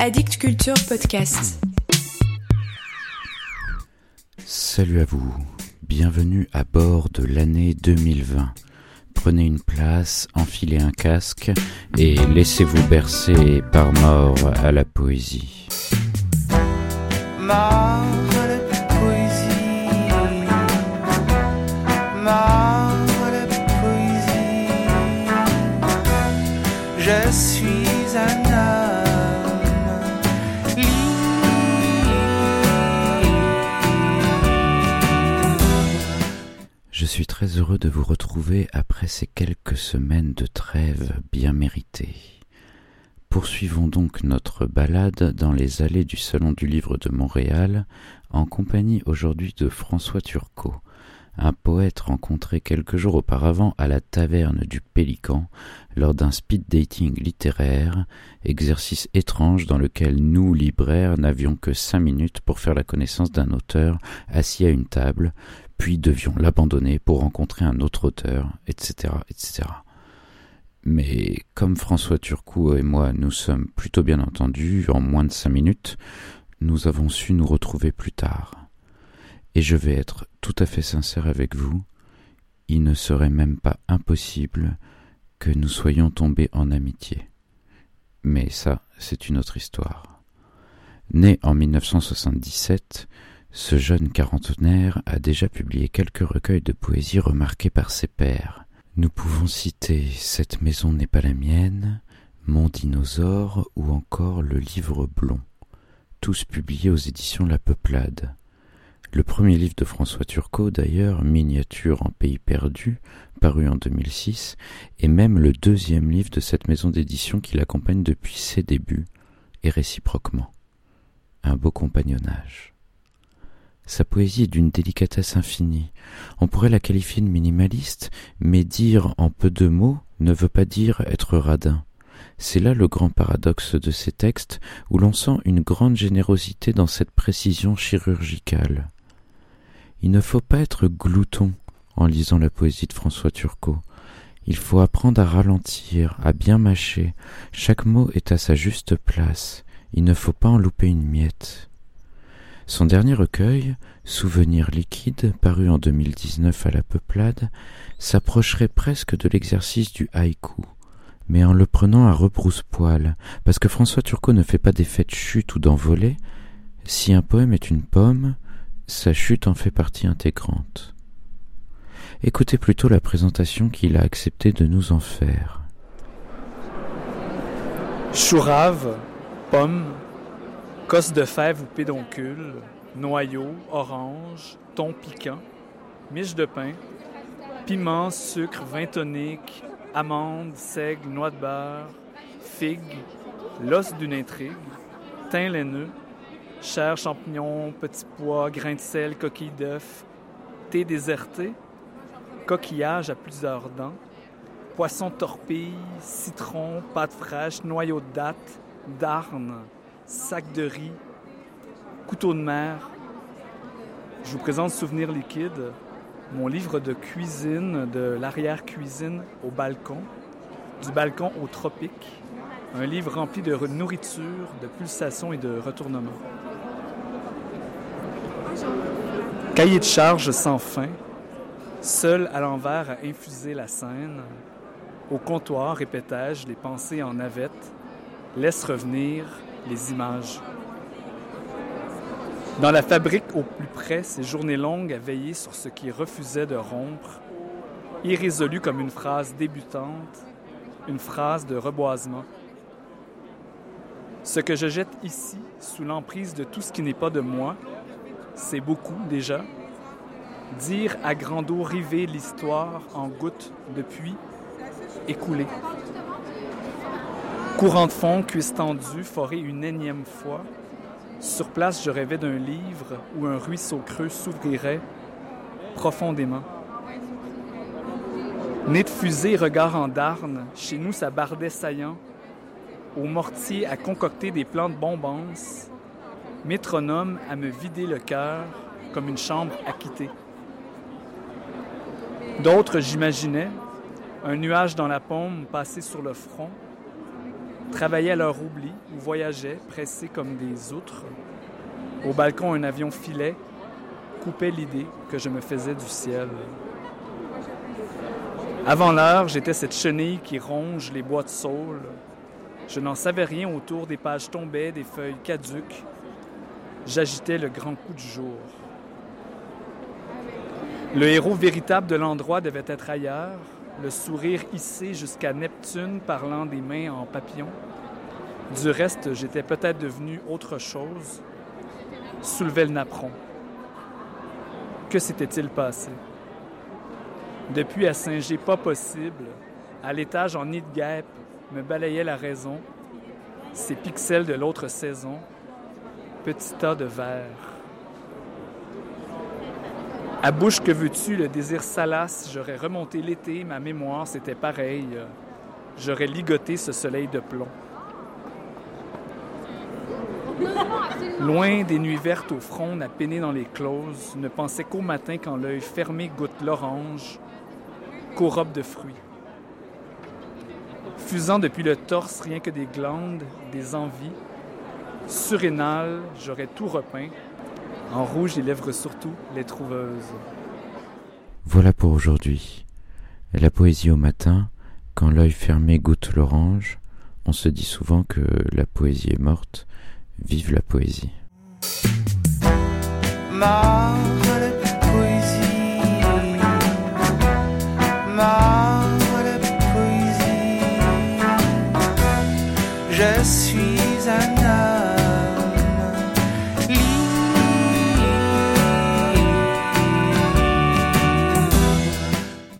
Addict Culture Podcast. Salut à vous, bienvenue à bord de l'année 2020. Prenez une place, enfilez un casque et laissez-vous bercer par mort à la poésie. Je suis un Je suis très heureux de vous retrouver après ces quelques semaines de trêve bien méritées. Poursuivons donc notre balade dans les allées du Salon du Livre de Montréal en compagnie aujourd'hui de François Turcot, un poète rencontré quelques jours auparavant à la taverne du Pélican lors d'un speed dating littéraire, exercice étrange dans lequel nous, libraires, n'avions que cinq minutes pour faire la connaissance d'un auteur assis à une table, puis devions l'abandonner pour rencontrer un autre auteur, etc., etc. Mais comme François Turcot et moi nous sommes plutôt bien entendus en moins de cinq minutes, nous avons su nous retrouver plus tard. Et je vais être tout à fait sincère avec vous, il ne serait même pas impossible que nous soyons tombés en amitié. Mais ça, c'est une autre histoire. Né en 1977, ce jeune quarantenaire a déjà publié quelques recueils de poésie remarqués par ses pairs. Nous pouvons citer Cette maison n'est pas la mienne, Mon dinosaure ou encore Le livre blond, tous publiés aux éditions La Peuplade. Le premier livre de François Turcot, d'ailleurs, Miniature en pays perdu, paru en 2006, est même le deuxième livre de cette maison d'édition qui l'accompagne depuis ses débuts, et réciproquement. Un beau compagnonnage. Sa poésie est d'une délicatesse infinie. On pourrait la qualifier de minimaliste, mais dire en peu de mots ne veut pas dire être radin. C'est là le grand paradoxe de ces textes, où l'on sent une grande générosité dans cette précision chirurgicale. Il ne faut pas être glouton en lisant la poésie de François Turcot. Il faut apprendre à ralentir, à bien mâcher. Chaque mot est à sa juste place. Il ne faut pas en louper une miette. Son dernier recueil, Souvenirs liquides, paru en 2019 à la Peuplade, s'approcherait presque de l'exercice du haïku, mais en le prenant à rebrousse-poil, parce que François Turcot ne fait pas d'effet de chute ou d'envolée. Si un poème est une pomme, sa chute en fait partie intégrante. Écoutez plutôt la présentation qu'il a accepté de nous en faire. Chourave, pomme, Cosse de fèves ou pédoncule, noyau, orange, thon piquant, miche de pain, piment, sucre, vin tonique, amande, seigle, noix de beurre, figue, l'os d'une intrigue, thym laineux, chair, champignons, petits pois, grains de sel, coquilles d'œufs, thé déserté, coquillage à plusieurs dents, poisson torpille, citron, pâte fraîche, noyau de date, d'arne, sac de riz, couteau de mer. Je vous présente Souvenirs liquides, mon livre de cuisine de l'arrière-cuisine au balcon, du balcon au tropique, un livre rempli de nourriture, de pulsations et de retournements. Cahier de charge sans fin, seul à l'envers à infuser la scène. Au comptoir, répétais-je, les pensées en navette, laisse revenir les images. Dans la fabrique au plus près, ces journées longues à veiller sur ce qui refusait de rompre, irrésolu comme une phrase débutante, une phrase de reboisement. Ce que je jette ici, sous l'emprise de tout ce qui n'est pas de moi, c'est beaucoup déjà. Dire à grand eau river l'histoire en gouttes depuis écoulée. Courant de fond, cuisse tendue, foré une énième fois. Sur place, je rêvais d'un livre où un ruisseau creux s'ouvrirait profondément. Nez de fusée, regard en darne, chez nous ça bardait saillant. Au mortier à concocter des plans de bombance, métronome à me vider le cœur comme une chambre acquittée. D'autres, j'imaginais, un nuage dans la paume passé sur le front, travaillaient à leur oubli ou voyageaient, pressés comme des outres. Au balcon, un avion filait, coupait l'idée que je me faisais du ciel. Avant l'heure, j'étais cette chenille qui ronge les bois de saule. Je n'en savais rien autour, des pages tombaient, des feuilles caduques. J'agitais le grand coup du jour. Le héros véritable de l'endroit devait être ailleurs, le sourire hissé jusqu'à Neptune parlant des mains en papillon. Du reste, j'étais peut-être devenu autre chose, soulevait le napperon. Que s'était-il passé? Depuis à Saint-Gé, pas possible. À l'étage en nid de guêpe, me balayait la raison. Ces pixels de l'autre saison, petit tas de verre. À bouche que veux-tu, le désir salace, j'aurais remonté l'été, ma mémoire c'était pareil. J'aurais ligoté ce soleil de plomb. Loin des nuits vertes au front, à peiner dans les closes, ne pensais qu'au matin quand l'œil fermé goûte l'orange, qu'aux robes de fruits. Fusant depuis le torse rien que des glandes, des envies, surrénales, j'aurais tout repeint, en rouge les lèvres surtout, les trouveuses. Voilà pour aujourd'hui. La poésie au matin, quand l'œil fermé goûte l'orange, on se dit souvent que la poésie est morte. Vive la poésie. Je